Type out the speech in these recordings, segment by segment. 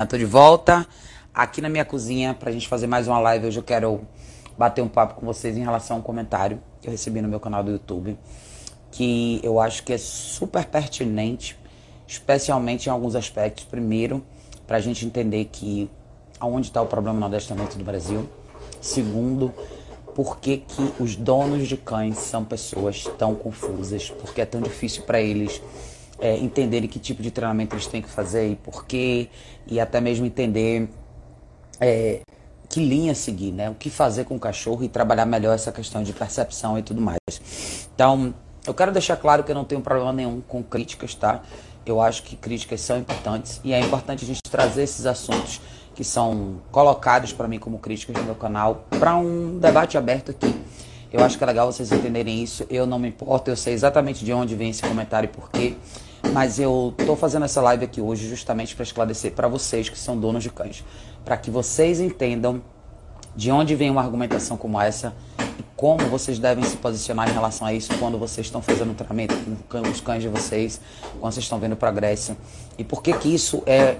Estou de volta aqui na minha cozinha para a gente fazer mais uma live. Hoje eu quero bater um papo com vocês em relação a um comentário que eu recebi no meu canal do YouTube, que eu acho que é super pertinente, especialmente em alguns aspectos. Primeiro, para a gente entender que aonde está o problema no adestramento do Brasil. Segundo, por que, que os donos de cães são pessoas tão confusas, porque é tão difícil para eles é, entenderem que tipo de treinamento eles têm que fazer e por quê, e até mesmo entender é, que linha seguir, né? O que fazer com o cachorro e trabalhar melhor essa questão de percepção e tudo mais. Então, eu quero deixar claro que eu não tenho problema nenhum com críticas, tá? Eu acho que críticas são importantes e é importante a gente trazer esses assuntos que são colocados para mim como críticas no meu canal para um debate aberto aqui. Eu acho que é legal vocês entenderem isso. Eu não me importo, eu sei exatamente de onde vem esse comentário e por quê. Mas eu tô fazendo essa live aqui hoje justamente para esclarecer para vocês que são donos de cães, para que vocês entendam de onde vem uma argumentação como essa e como vocês devem se posicionar em relação a isso quando vocês estão fazendo o treinamento com os cães de vocês, quando vocês estão vendo progresso. E por que que isso é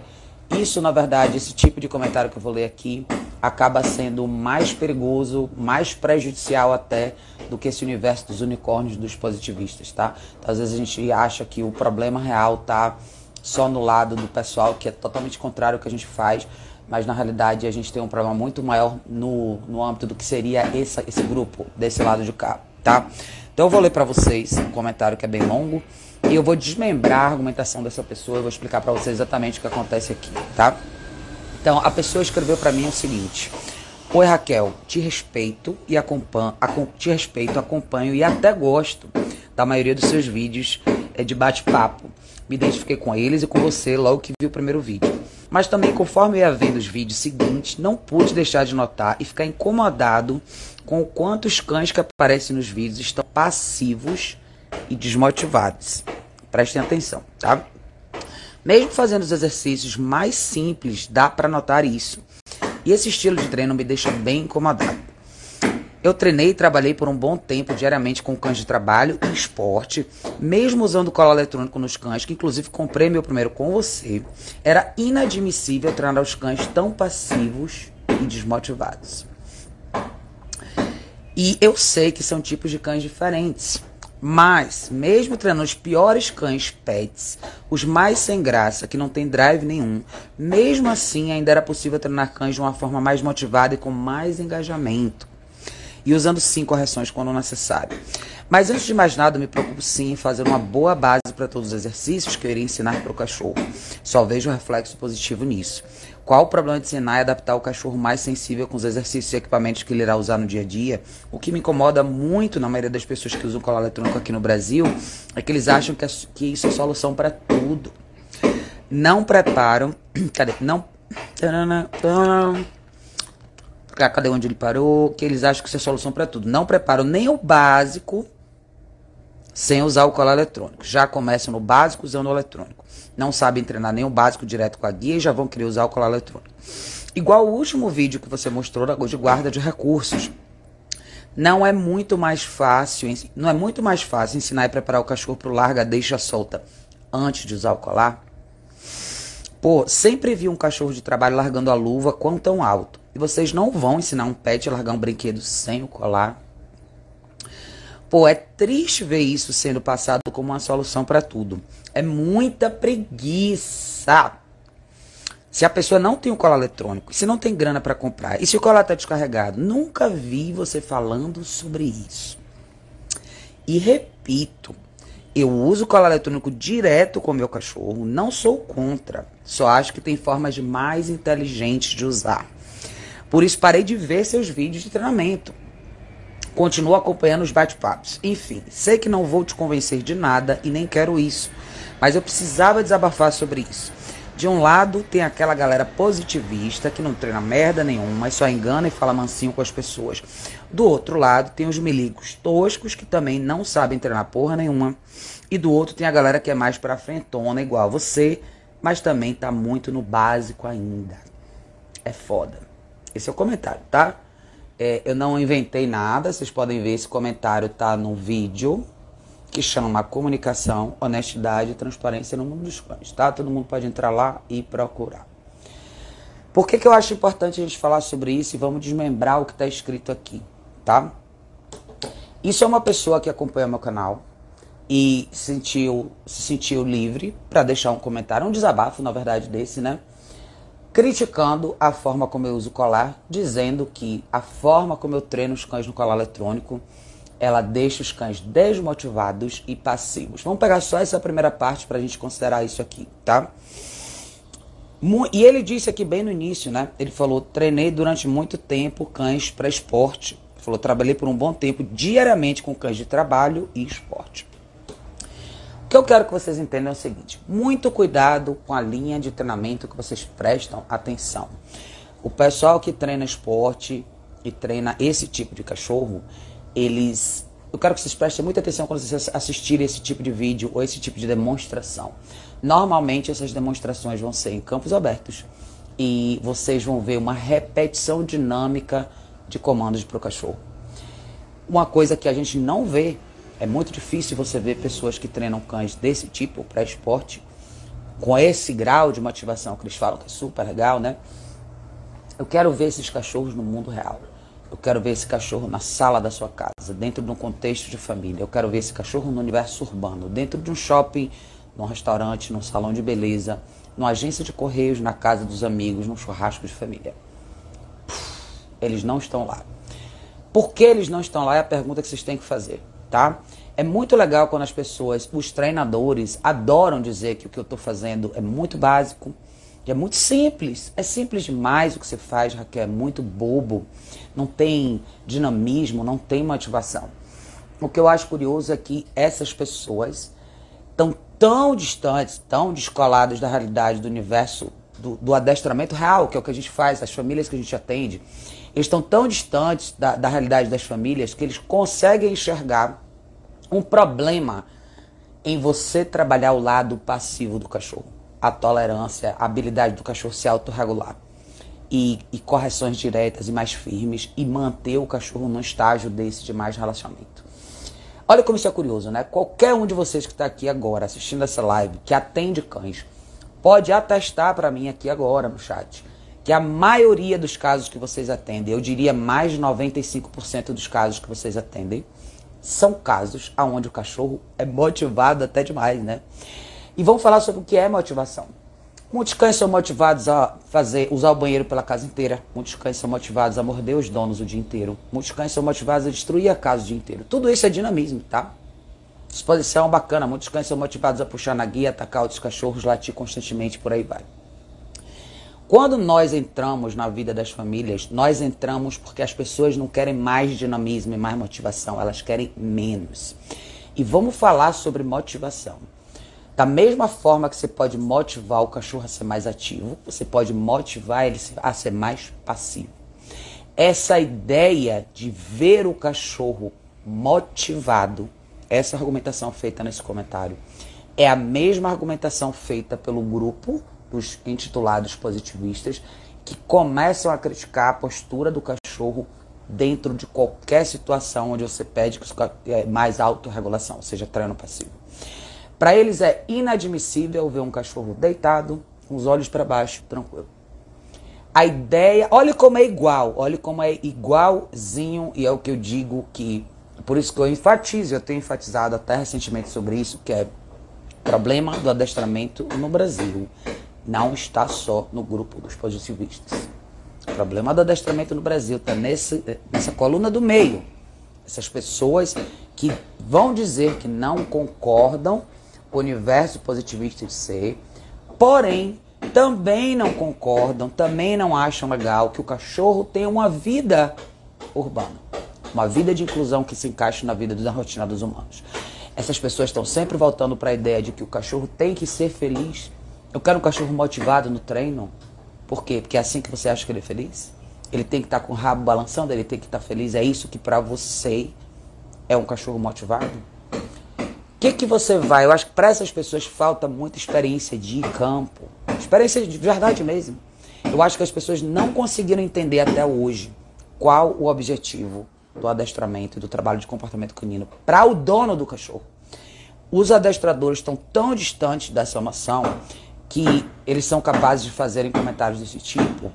isso na verdade esse tipo de comentário que eu vou ler aqui acaba sendo mais perigoso, mais prejudicial até do que esse universo dos unicórnios dos positivistas, tá? Então, às vezes a gente acha que o problema real tá só no lado do pessoal, que é totalmente contrário ao que a gente faz, mas na realidade a gente tem um problema muito maior no, no âmbito do que seria esse, esse grupo desse lado de cá, tá? Então eu vou ler para vocês um comentário que é bem longo e eu vou desmembrar a argumentação dessa pessoa, eu vou explicar para vocês exatamente o que acontece aqui, tá? Então, a pessoa escreveu para mim o seguinte: Oi Raquel, te respeito e acompanho, te respeito, acompanho e até gosto da maioria dos seus vídeos é, de bate-papo. Me identifiquei com eles e com você logo que vi o primeiro vídeo. Mas também, conforme eu ia vendo os vídeos seguintes, não pude deixar de notar e ficar incomodado com o quanto os cães que aparecem nos vídeos estão passivos e desmotivados. Prestem atenção, tá? Mesmo fazendo os exercícios mais simples, dá para notar isso. E esse estilo de treino me deixa bem incomodado. Eu treinei e trabalhei por um bom tempo diariamente com cães de trabalho e esporte, mesmo usando cola eletrônico nos cães, que inclusive comprei meu primeiro com você. Era inadmissível treinar os cães tão passivos e desmotivados. E eu sei que são tipos de cães diferentes. Mas, mesmo treinando os piores cães pets, os mais sem graça, que não tem drive nenhum, mesmo assim ainda era possível treinar cães de uma forma mais motivada e com mais engajamento. E usando sim correções quando necessário. Mas antes de mais nada, me preocupo sim em fazer uma boa base para todos os exercícios que eu irei ensinar para o cachorro. Só vejo um reflexo positivo nisso. Qual o problema de e adaptar o cachorro mais sensível com os exercícios e equipamentos que ele irá usar no dia a dia? O que me incomoda muito na maioria das pessoas que usam colar eletrônico aqui no Brasil é que eles acham que, que isso é solução para tudo. Não preparam. Cadê? Não. Cadê onde ele parou? Que eles acham que isso é solução para tudo. Não preparam nem o básico sem usar o colar eletrônico. Já começam no básico usando o eletrônico. Não sabem treinar nem o básico direto com a guia e já vão querer usar o colar eletrônico. Igual o último vídeo que você mostrou de guarda de recursos. Não é muito mais fácil, não é muito mais fácil ensinar e preparar o cachorro para o larga deixa solta antes de usar o colar? Pô, sempre vi um cachorro de trabalho largando a luva quão tão alto. E vocês não vão ensinar um pet a largar um brinquedo sem o colar? Pô, é triste ver isso sendo passado como uma solução para tudo. É muita preguiça. Se a pessoa não tem o colar eletrônico, se não tem grana para comprar, e se o colar está descarregado, nunca vi você falando sobre isso. E repito, eu uso o colar eletrônico direto com meu cachorro, não sou contra, só acho que tem formas mais inteligentes de usar. Por isso parei de ver seus vídeos de treinamento. Continuo acompanhando os bate-papos. Enfim, sei que não vou te convencer de nada e nem quero isso, mas eu precisava desabafar sobre isso. De um lado, tem aquela galera positivista que não treina merda nenhuma, mas só engana e fala mansinho com as pessoas. Do outro lado, tem os miligos toscos que também não sabem treinar porra nenhuma. E do outro, tem a galera que é mais pra frentona, igual você, mas também tá muito no básico ainda. É foda. Esse é o comentário, tá? É, eu não inventei nada, vocês podem ver esse comentário tá no vídeo que chama Comunicação, Honestidade e Transparência no Mundo dos Cães, tá? Todo mundo pode entrar lá e procurar. Por que, que eu acho importante a gente falar sobre isso e vamos desmembrar o que está escrito aqui, tá? Isso é uma pessoa que acompanha meu canal e sentiu, se sentiu livre para deixar um comentário, um desabafo, na verdade, desse, né? Criticando a forma como eu uso colar, dizendo que a forma como eu treino os cães no colar eletrônico, ela deixa os cães desmotivados e passivos. Vamos pegar só essa primeira parte para a gente considerar isso aqui, tá? E ele disse aqui bem no início, né? Ele falou: treinei durante muito tempo cães para esporte. Ele falou: trabalhei por um bom tempo diariamente com cães de trabalho e esporte. O que eu quero que vocês entendam é o seguinte: muito cuidado com a linha de treinamento que vocês prestam atenção. O pessoal que treina esporte e treina esse tipo de cachorro, eles. Eu quero que vocês prestem muita atenção quando vocês assistirem esse tipo de vídeo ou esse tipo de demonstração. Normalmente essas demonstrações vão ser em campos abertos e vocês vão ver uma repetição dinâmica de comandos para o cachorro. Uma coisa que a gente não vê, é muito difícil você ver pessoas que treinam cães desse tipo, para esporte, com esse grau de motivação que eles falam que é super legal, né? Eu quero ver esses cachorros no mundo real. Eu quero ver esse cachorro na sala da sua casa, dentro de um contexto de família. Eu quero ver esse cachorro no universo urbano, dentro de um shopping num restaurante, num salão de beleza, numa agência de correios, na casa dos amigos, num churrasco de família. Eles não estão lá. Por que eles não estão lá é a pergunta que vocês têm que fazer, tá? É muito legal quando as pessoas, os treinadores, adoram dizer que o que eu estou fazendo é muito básico, é muito simples. É simples demais o que você faz, Raquel. É muito bobo. Não tem dinamismo, não tem motivação. O que eu acho curioso é que essas pessoas estão tão distantes, tão descolados da realidade do universo do, do, adestramento real, que é o que a gente faz, as famílias que a gente atende, eles estão tão distantes da, da realidade das famílias que eles conseguem enxergar um problema em você trabalhar o lado passivo do cachorro. A tolerância, a habilidade do cachorro se autorregular. E, e correções diretas e mais firmes e manter o cachorro num estágio desse de mais relacionamento. Olha como isso é curioso, né? Qualquer um de vocês que está aqui agora assistindo essa live, que atende cães, pode atestar para mim aqui agora no chat que a maioria dos casos que vocês atendem, eu diria mais de 95% dos casos que vocês atendem, são casos onde o cachorro é motivado até demais, né? E vamos falar sobre o que é motivação. Muitos cães são motivados a fazer, usar o banheiro pela casa inteira. Muitos cães são motivados a morder os donos o dia inteiro. Muitos cães são motivados a destruir a casa o dia inteiro. Tudo isso é dinamismo, tá? Disposição bacana. Muitos cães são motivados a puxar na guia, atacar outros cachorros, latir constantemente, por aí vai. Quando nós entramos na vida das famílias, nós entramos porque as pessoas não querem mais dinamismo e mais motivação, elas querem menos. E vamos falar sobre motivação. Da mesma forma que você pode motivar o cachorro a ser mais ativo, você pode motivar ele a ser mais passivo. Essa ideia de ver o cachorro motivado, essa argumentação feita nesse comentário, é a mesma argumentação feita pelo grupo dos intitulados positivistas que começam a criticar a postura do cachorro dentro de qualquer situação onde você pede é, mais autorregulação, seja treino passivo. Para eles é inadmissível ver um cachorro deitado, com os olhos para baixo, tranquilo. A ideia, olha como é igual, olha como é igualzinho, e é o que eu digo que, por isso que eu enfatizo, eu tenho enfatizado até recentemente sobre isso, que é problema do adestramento no Brasil. Não está só no grupo dos positivistas. O problema do adestramento no Brasil está nessa coluna do meio. Essas pessoas que vão dizer que não concordam o universo positivista de ser, porém também não concordam, também não acham legal que o cachorro tenha uma vida urbana, uma vida de inclusão que se encaixe na vida da rotina dos humanos. Essas pessoas estão sempre voltando para a ideia de que o cachorro tem que ser feliz. Eu quero um cachorro motivado no treino. Por quê? Porque é assim que você acha que ele é feliz? Ele tem que estar tá com o rabo balançando, ele tem que estar tá feliz. É isso que para você é um cachorro motivado? O que, que você vai? Eu acho que para essas pessoas falta muita experiência de campo. Experiência de verdade mesmo. Eu acho que as pessoas não conseguiram entender até hoje qual o objetivo do adestramento e do trabalho de comportamento canino para o dono do cachorro. Os adestradores estão tão distantes dessa noção que eles são capazes de fazerem comentários desse tipo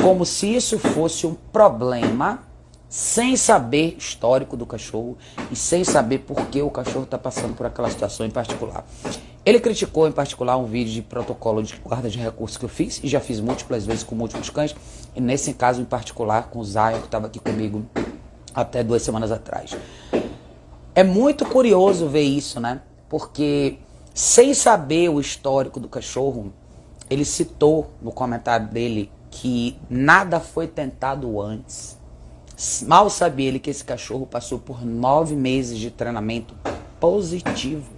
como se isso fosse um problema, sem saber histórico do cachorro e sem saber por que o cachorro está passando por aquela situação em particular. Ele criticou em particular um vídeo de protocolo de guarda de recursos que eu fiz e já fiz múltiplas vezes com múltiplos cães, e nesse caso em particular com o Zion, que estava aqui comigo até duas semanas atrás. É muito curioso ver isso, né? Porque sem saber o histórico do cachorro, ele citou no comentário dele que nada foi tentado antes. Mal sabia ele que esse cachorro passou por nove meses de treinamento positivo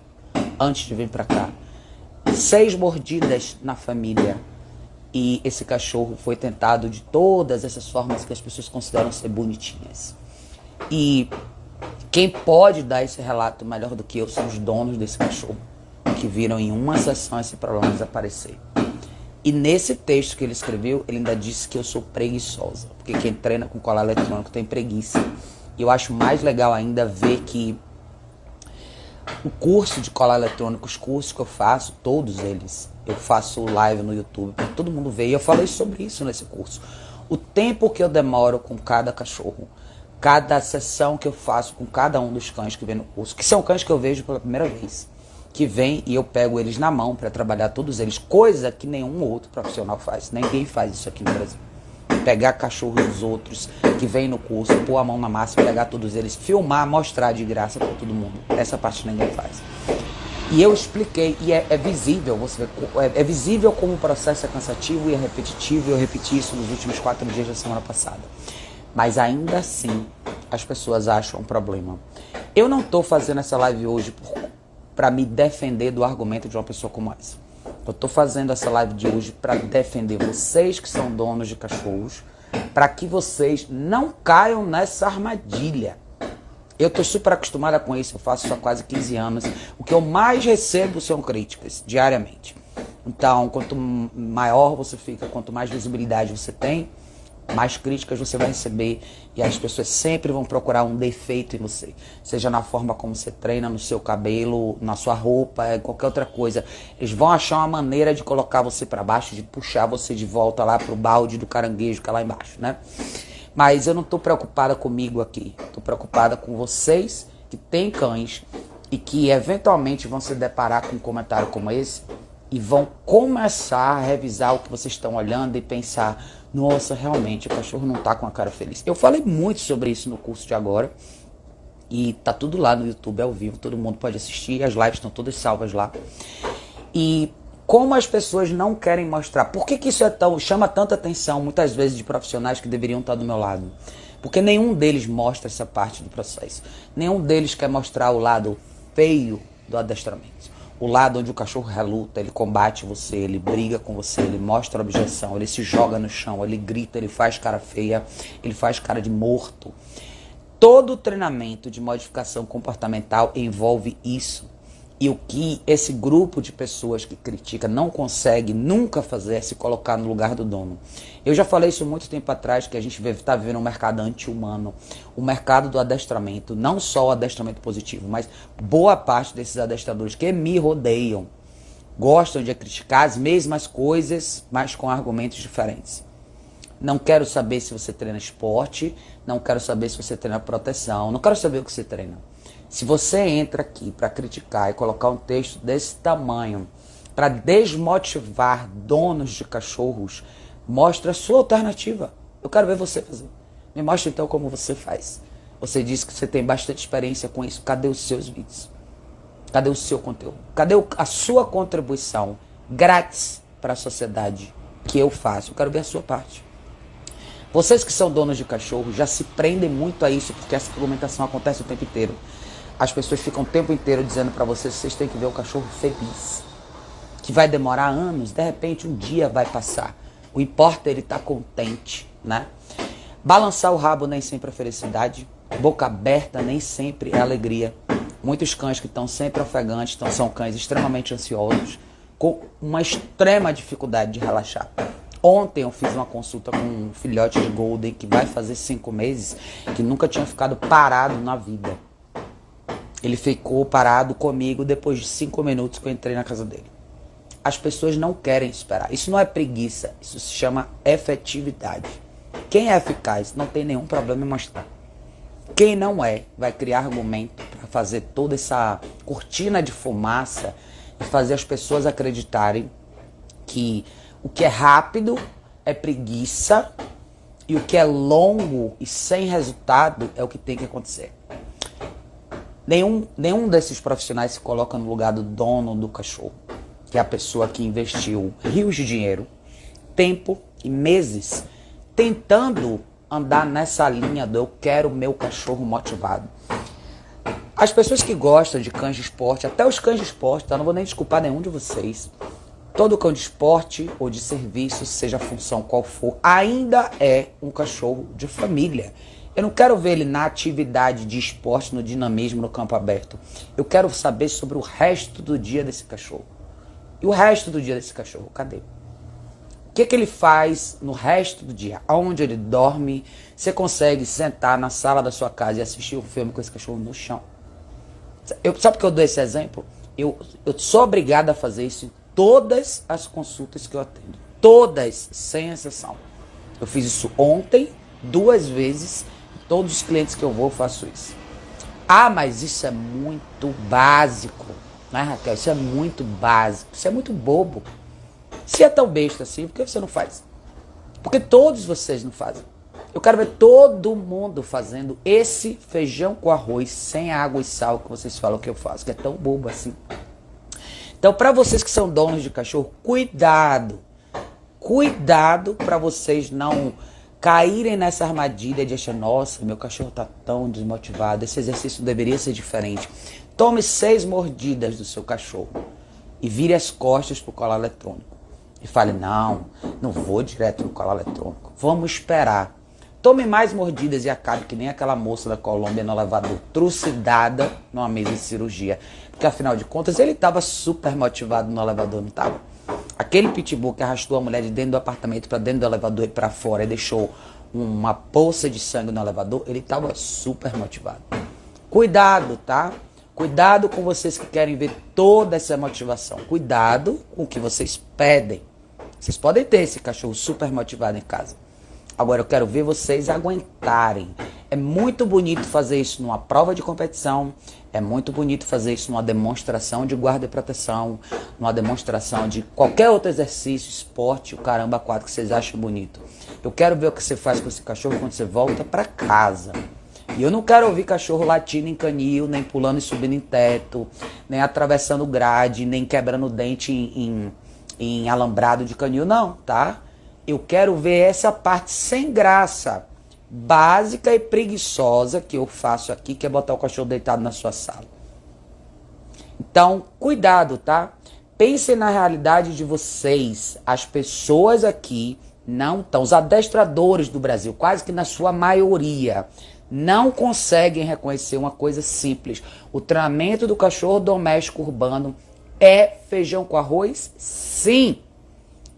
antes de vir para cá. Seis mordidas na família. E esse cachorro foi tentado de todas essas formas que as pessoas consideram ser bonitinhas. E quem pode dar esse relato melhor do que eu são os donos desse cachorro, que viram em uma sessão esse problema desaparecer. E nesse texto que ele escreveu, ele ainda disse que eu sou preguiçosa. Porque quem treina com colar eletrônico tem preguiça. E eu acho mais legal ainda ver que o curso de colar eletrônico, os cursos que eu faço, todos eles, eu faço live no YouTube para todo mundo ver. E eu falei sobre isso nesse curso. O tempo que eu demoro com cada cachorro, cada sessão que eu faço com cada um dos cães que vem no curso, que são cães que eu vejo pela primeira vez que vem e eu pego eles na mão para trabalhar todos eles, coisa que nenhum outro profissional faz. Ninguém faz isso aqui no Brasil. Pegar cachorros dos outros que vem no curso, pôr a mão na massa, pegar todos eles, filmar, mostrar de graça para todo mundo. Essa parte ninguém faz. E eu expliquei, e é, é visível, você vê, é, é, visível como o processo é cansativo e é repetitivo, e eu repeti isso nos últimos quatro dias da semana passada. Mas ainda assim, as pessoas acham um problema. Eu não estou fazendo essa live hoje por para me defender do argumento de uma pessoa como essa. Eu estou fazendo essa live de hoje para defender vocês que são donos de cachorros, para que vocês não caiam nessa armadilha. Eu estou super acostumada com isso, eu faço isso há quase 15 anos. O que eu mais recebo são críticas diariamente. Então, quanto maior você fica, quanto mais visibilidade você tem, mais críticas você vai receber e as pessoas sempre vão procurar um defeito em você, seja na forma como você treina, no seu cabelo, na sua roupa, qualquer outra coisa. Eles vão achar uma maneira de colocar você para baixo, de puxar você de volta lá pro balde do caranguejo que é lá embaixo, né? Mas eu não estou preocupada comigo aqui, estou preocupada com vocês que têm cães e que eventualmente vão se deparar com um comentário como esse e vão começar a revisar o que vocês estão olhando e pensar nossa, realmente o cachorro não tá com a cara feliz. Eu falei muito sobre isso no curso de agora. E tá tudo lá no YouTube ao vivo, todo mundo pode assistir, as lives estão todas salvas lá. E como as pessoas não querem mostrar, por que, que isso é tão, chama tanta atenção muitas vezes de profissionais que deveriam estar do meu lado? Porque nenhum deles mostra essa parte do processo. Nenhum deles quer mostrar o lado feio do adestramento o lado onde o cachorro reluta, ele combate você, ele briga com você, ele mostra objeção, ele se joga no chão, ele grita, ele faz cara feia, ele faz cara de morto. Todo treinamento de modificação comportamental envolve isso. E o que esse grupo de pessoas que critica não consegue nunca fazer é se colocar no lugar do dono. Eu já falei isso muito tempo atrás, que a gente está vivendo um mercado anti-humano. O mercado do adestramento, não só o adestramento positivo, mas boa parte desses adestradores que me rodeiam gostam de criticar as mesmas coisas, mas com argumentos diferentes. Não quero saber se você treina esporte, não quero saber se você treina proteção, não quero saber o que você treina. Se você entra aqui para criticar e colocar um texto desse tamanho para desmotivar donos de cachorros, mostra a sua alternativa. Eu quero ver você fazer. Me mostra então como você faz. Você disse que você tem bastante experiência com isso. Cadê os seus vídeos? Cadê o seu conteúdo? Cadê a sua contribuição grátis para a sociedade que eu faço? Eu quero ver a sua parte. Vocês que são donos de cachorro já se prendem muito a isso porque essa argumentação acontece o tempo inteiro. As pessoas ficam o tempo inteiro dizendo para vocês vocês têm que ver o cachorro feliz. Que vai demorar anos, de repente um dia vai passar. O importa é ele tá contente, né? Balançar o rabo nem sempre é felicidade. Boca aberta nem sempre é alegria. Muitos cães que estão sempre ofegantes então, são cães extremamente ansiosos, com uma extrema dificuldade de relaxar. Ontem eu fiz uma consulta com um filhote de Golden que vai fazer cinco meses, que nunca tinha ficado parado na vida. Ele ficou parado comigo depois de cinco minutos que eu entrei na casa dele. as pessoas não querem esperar. Isso não é preguiça, isso se chama efetividade. Quem é eficaz não tem nenhum problema em mostrar. Quem não é, vai criar argumento para fazer toda essa cortina de fumaça e fazer as pessoas acreditarem que o que é rápido é preguiça e o que é longo e sem resultado é o que tem que acontecer. Nenhum, nenhum desses profissionais se coloca no lugar do dono do cachorro, que é a pessoa que investiu rios de dinheiro, tempo e meses tentando andar nessa linha do eu quero meu cachorro motivado. As pessoas que gostam de cães de esporte, até os cães de esporte, tá? não vou nem desculpar nenhum de vocês. Todo cão de esporte ou de serviço, seja a função qual for, ainda é um cachorro de família. Eu não quero ver ele na atividade de esporte, no dinamismo, no campo aberto. Eu quero saber sobre o resto do dia desse cachorro. E o resto do dia desse cachorro, cadê? que, que ele faz no resto do dia? Aonde ele dorme? Você consegue sentar na sala da sua casa e assistir um filme com esse cachorro no chão? Eu, sabe por que eu dou esse exemplo? Eu, eu sou obrigado a fazer isso em todas as consultas que eu atendo. Todas, sem exceção. Eu fiz isso ontem, duas vezes. Todos os clientes que eu vou, faço isso. Ah, mas isso é muito básico. Né, Raquel? Isso é muito básico. Isso é muito bobo. Se é tão besta assim, por que você não faz? Porque todos vocês não fazem. Eu quero ver todo mundo fazendo esse feijão com arroz sem água e sal que vocês falam que eu faço, que é tão bobo assim. Então, para vocês que são donos de cachorro, cuidado. Cuidado para vocês não caírem nessa armadilha de achar, nossa, meu cachorro tá tão desmotivado, esse exercício deveria ser diferente. Tome seis mordidas do seu cachorro e vire as costas pro colar eletrônico e fale: não, não vou direto no colar eletrônico, vamos esperar. Tome mais mordidas e acabe que nem aquela moça da Colômbia no elevador, trucidada numa mesa de cirurgia. Porque afinal de contas ele estava super motivado no elevador, não estava? Aquele pitbull que arrastou a mulher de dentro do apartamento para dentro do elevador e para fora e deixou uma poça de sangue no elevador, ele estava super motivado. Cuidado, tá? Cuidado com vocês que querem ver toda essa motivação. Cuidado com o que vocês pedem. Vocês podem ter esse cachorro super motivado em casa. Agora eu quero ver vocês aguentarem. É muito bonito fazer isso numa prova de competição. É muito bonito fazer isso numa demonstração de guarda e proteção, numa demonstração de qualquer outro exercício, esporte, o caramba quatro que vocês acham bonito. Eu quero ver o que você faz com esse cachorro quando você volta para casa. E eu não quero ouvir cachorro latindo em canil, nem pulando e subindo em teto, nem atravessando grade, nem quebrando dente em, em em alambrado de canil, não, tá? Eu quero ver essa parte sem graça, básica e preguiçosa que eu faço aqui, que é botar o cachorro deitado na sua sala. Então, cuidado, tá? Pensem na realidade de vocês. As pessoas aqui não estão, os adestradores do Brasil, quase que na sua maioria, não conseguem reconhecer uma coisa simples: o treinamento do cachorro doméstico urbano é feijão com arroz? Sim.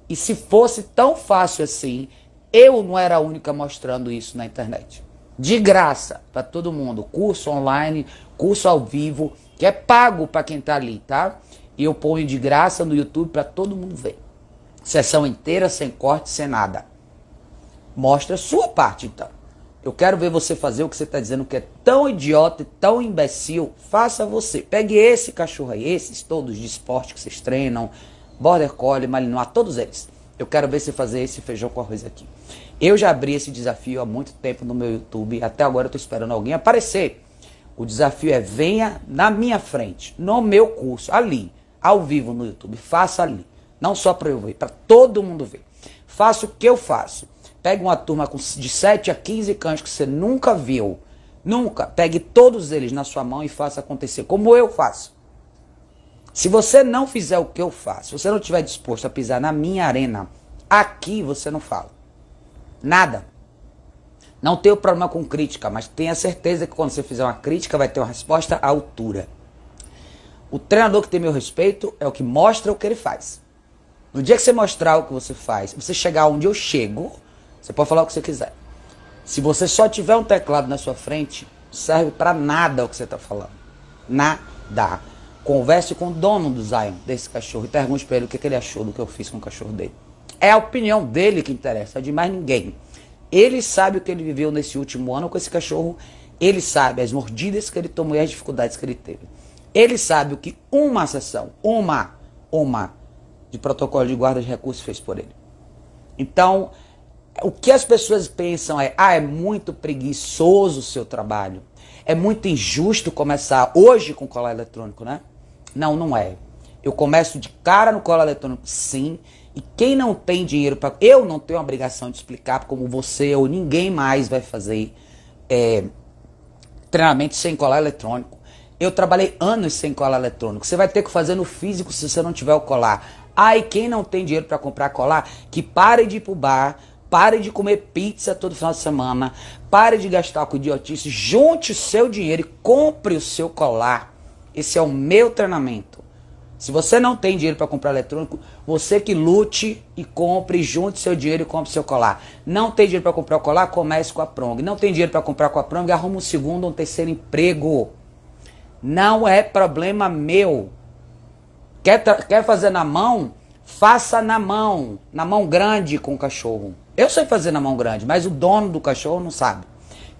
E se fosse tão fácil assim, eu não era a única mostrando isso na internet. De graça para todo mundo. Curso online, curso ao vivo, que é pago para quem está ali, tá? E eu ponho de graça no YouTube para todo mundo ver. Sessão inteira, sem corte, sem nada. Mostra a sua parte, então. Eu quero ver você fazer o que você está dizendo que é tão idiota e tão imbecil. Faça você. Pegue esse cachorro aí, esses todos de esporte que vocês treinam, Border Collie, Malinois, todos eles. Eu quero ver você fazer esse feijão com arroz aqui. Eu já abri esse desafio há muito tempo no meu YouTube. Até agora eu estou esperando alguém aparecer. O desafio é venha na minha frente, no meu curso, ali, ao vivo no YouTube. Faça ali. Não só para eu ver, para todo mundo ver. Faça o que eu faço. Pegue uma turma de 7 a 15 cães que você nunca viu. Nunca. Pegue todos eles na sua mão e faça acontecer, como eu faço. Se você não fizer o que eu faço, se você não estiver disposto a pisar na minha arena, aqui você não fala. Nada. Não tenho problema com crítica, mas tenha certeza que quando você fizer uma crítica, vai ter uma resposta à altura. O treinador que tem meu respeito é o que mostra o que ele faz. No dia que você mostrar o que você faz, você chegar onde eu chego, você pode falar o que você quiser. Se você só tiver um teclado na sua frente, serve para nada o que você está falando. Nada. Converse com o dono do Zion, desse cachorro, e pergunte para ele o que, que ele achou do que eu fiz com o cachorro dele. É a opinião dele que interessa, é de mais ninguém. Ele sabe o que ele viveu nesse último ano com esse cachorro. Ele sabe as mordidas que ele tomou e as dificuldades que ele teve. Ele sabe o que uma sessão, uma, uma, de protocolo de guarda de recursos fez por ele. Então, o que as pessoas pensam é: ah, é muito preguiçoso o seu trabalho. É muito injusto começar hoje com colar eletrônico, né? Não, não é. Eu começo de cara no colar eletrônico, sim. E quem não tem dinheiro para. Eu não tenho a obrigação de explicar como você ou ninguém mais vai fazer é, treinamento sem colar eletrônico. Eu trabalhei anos sem colar eletrônico. Você vai ter que fazer no físico se você não tiver o colar. Ai, quem não tem dinheiro para comprar colar, que pare de ir pro bar, pare de comer pizza todo final de semana, pare de gastar com idiotice, junte o seu dinheiro e compre o seu colar. Esse é o meu treinamento. Se você não tem dinheiro para comprar eletrônico, você que lute e compre, junte seu dinheiro e compre seu colar. Não tem dinheiro para comprar o colar, comece com a Prong. Não tem dinheiro para comprar com a Prong, arruma um segundo ou um terceiro emprego. Não é problema meu. Quer, quer fazer na mão? Faça na mão, na mão grande com o cachorro. Eu sei fazer na mão grande, mas o dono do cachorro não sabe.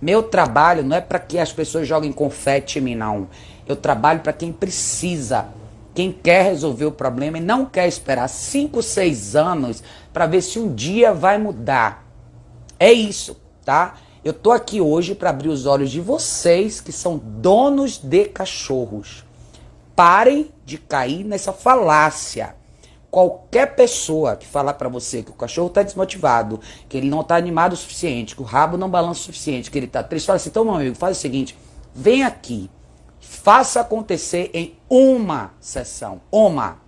Meu trabalho não é para que as pessoas joguem confete em mim, não. Eu trabalho para quem precisa quem quer resolver o problema e não quer esperar 5, 6 anos para ver se um dia vai mudar. É isso, tá? Eu tô aqui hoje para abrir os olhos de vocês que são donos de cachorros. Parem de cair nessa falácia. Qualquer pessoa que falar para você que o cachorro está desmotivado, que ele não está animado o suficiente, que o rabo não balança o suficiente, que ele está triste, fala assim: então, meu amigo, faz o seguinte, vem aqui, faça acontecer em uma sessão. Uma.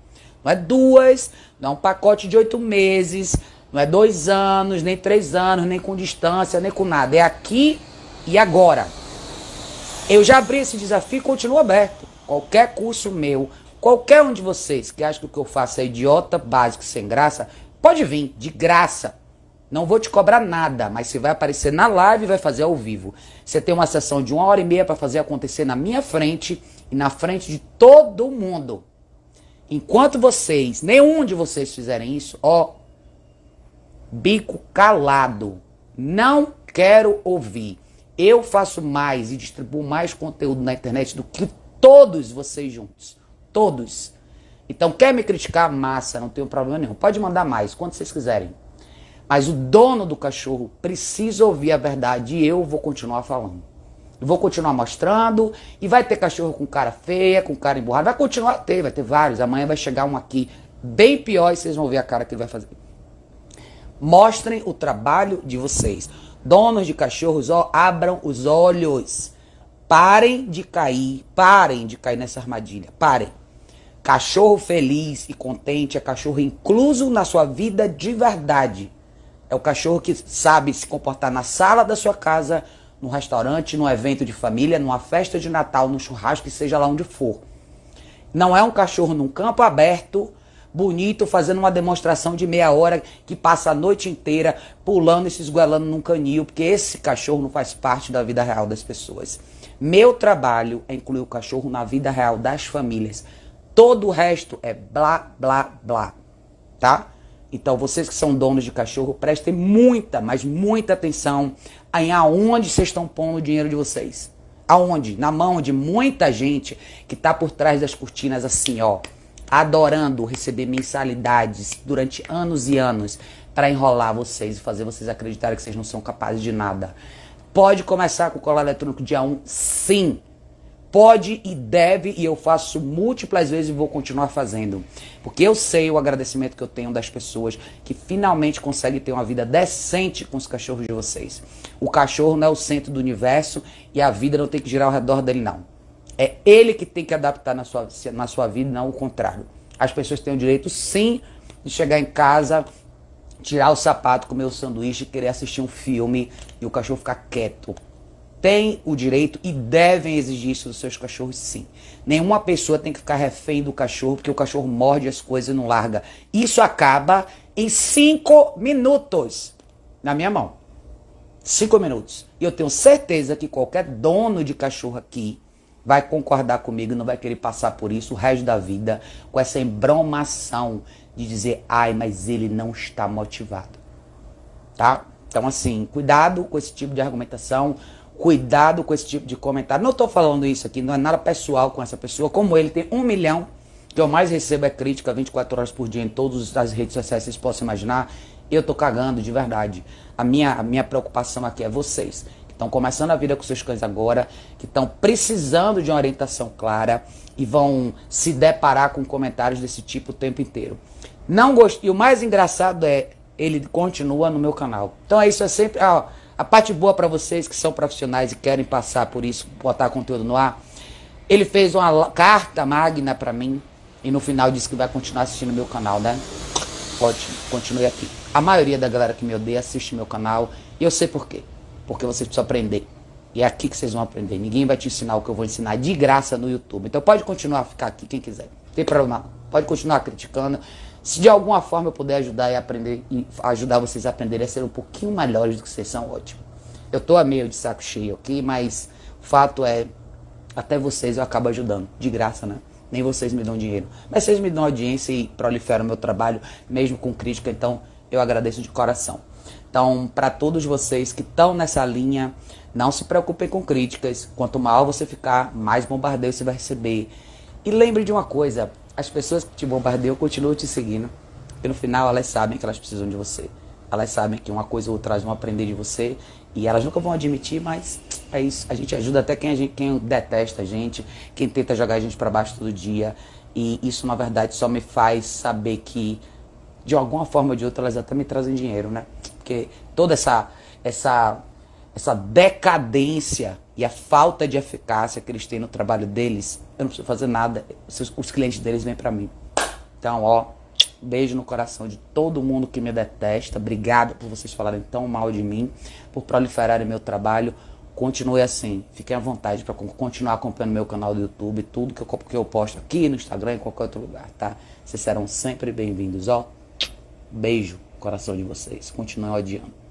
Não é duas, não é um pacote de oito meses, não é dois anos, nem três anos, nem com distância, nem com nada. É aqui e agora. Eu já abri esse desafio e continuo aberto. Qualquer curso meu, qualquer um de vocês que acha que o que eu faço é idiota, básico, sem graça, pode vir, de graça. Não vou te cobrar nada, mas você vai aparecer na live e vai fazer ao vivo. Você tem uma sessão de uma hora e meia para fazer acontecer na minha frente e na frente de todo mundo. Enquanto vocês, nenhum de vocês fizerem isso, ó, bico calado. Não quero ouvir. Eu faço mais e distribuo mais conteúdo na internet do que todos vocês juntos. Todos. Então, quer me criticar? Massa, não tenho problema nenhum. Pode mandar mais, quanto vocês quiserem. Mas o dono do cachorro precisa ouvir a verdade e eu vou continuar falando. Eu vou continuar mostrando e vai ter cachorro com cara feia, com cara emburrada. Vai continuar a ter, vai ter vários. Amanhã vai chegar um aqui bem pior e vocês vão ver a cara que ele vai fazer. Mostrem o trabalho de vocês. Donos de cachorros, ó, abram os olhos. Parem de cair, parem de cair nessa armadilha. Parem. Cachorro feliz e contente é cachorro incluso na sua vida de verdade. É o cachorro que sabe se comportar na sala da sua casa, no restaurante, no evento de família, numa festa de Natal, no churrasco, seja lá onde for. Não é um cachorro num campo aberto, bonito, fazendo uma demonstração de meia hora que passa a noite inteira pulando e se esguelando num canil, porque esse cachorro não faz parte da vida real das pessoas. Meu trabalho é incluir o cachorro na vida real das famílias. Todo o resto é blá, blá, blá. Tá? Então, vocês que são donos de cachorro, prestem muita, mas muita atenção em aonde vocês estão pondo o dinheiro de vocês. Aonde? Na mão de muita gente que está por trás das cortinas assim, ó, adorando receber mensalidades durante anos e anos para enrolar vocês e fazer vocês acreditarem que vocês não são capazes de nada. Pode começar com o colar eletrônico dia 1? Sim pode e deve, e eu faço múltiplas vezes e vou continuar fazendo. Porque eu sei o agradecimento que eu tenho das pessoas que finalmente conseguem ter uma vida decente com os cachorros de vocês. O cachorro não é o centro do universo e a vida não tem que girar ao redor dele, não. É ele que tem que adaptar na sua, na sua vida, não o contrário. As pessoas têm o direito, sim, de chegar em casa, tirar o sapato, comer o sanduíche, querer assistir um filme e o cachorro ficar quieto têm o direito e devem exigir isso dos seus cachorros, sim. Nenhuma pessoa tem que ficar refém do cachorro, porque o cachorro morde as coisas e não larga. Isso acaba em cinco minutos na minha mão. Cinco minutos. E eu tenho certeza que qualquer dono de cachorro aqui vai concordar comigo, não vai querer passar por isso o resto da vida, com essa embromação de dizer, ai, mas ele não está motivado. Tá? Então, assim, cuidado com esse tipo de argumentação, cuidado com esse tipo de comentário. Não estou falando isso aqui, não é nada pessoal com essa pessoa. Como ele tem um milhão, que eu mais recebo é crítica 24 horas por dia em todas as redes sociais, vocês possam imaginar. Eu tô cagando de verdade. A minha, a minha preocupação aqui é vocês estão começando a vida com seus cães agora, que estão precisando de uma orientação clara e vão se deparar com comentários desse tipo o tempo inteiro. Não gostei. E o mais engraçado é, ele continua no meu canal. Então é isso, é sempre. Ó, a parte boa para vocês que são profissionais e querem passar por isso, botar conteúdo no ar. Ele fez uma carta magna para mim e no final disse que vai continuar assistindo meu canal, né? Ótimo, continue aqui. A maioria da galera que me odeia assiste meu canal e eu sei por quê porque vocês precisam aprender. E é aqui que vocês vão aprender. Ninguém vai te ensinar o que eu vou ensinar de graça no YouTube. Então pode continuar a ficar aqui quem quiser. Não tem problema. Pode continuar criticando. Se de alguma forma eu puder ajudar e aprender e ajudar vocês a aprenderem a ser um pouquinho melhores do que vocês são, ótimo. Eu tô a meio de saco cheio aqui, mas o fato é até vocês eu acabo ajudando, de graça, né? Nem vocês me dão dinheiro. Mas vocês me dão audiência e proliferam meu trabalho, mesmo com crítica, então eu agradeço de coração. Então, para todos vocês que estão nessa linha, não se preocupem com críticas. Quanto maior você ficar, mais bombardeio você vai receber. E lembre de uma coisa: as pessoas que te bombardeiam continuam te seguindo. E no final elas sabem que elas precisam de você. Elas sabem que uma coisa ou outra elas vão aprender de você. E elas nunca vão admitir, mas é isso. A gente ajuda até quem, a gente, quem detesta a gente, quem tenta jogar a gente para baixo todo dia. E isso, na verdade, só me faz saber que, de alguma forma ou de outra, elas até me trazem dinheiro, né? porque toda essa, essa, essa decadência e a falta de eficácia que eles têm no trabalho deles, eu não preciso fazer nada, os, clientes deles vêm para mim. Então, ó, beijo no coração de todo mundo que me detesta. Obrigado por vocês falarem tão mal de mim, por proliferarem meu trabalho. Continue assim, fiquem à vontade para continuar acompanhando meu canal do YouTube, tudo que eu, que eu posto aqui no Instagram, em qualquer outro lugar, tá? Vocês serão sempre bem-vindos, ó. Beijo coração de vocês. Continuem odiando.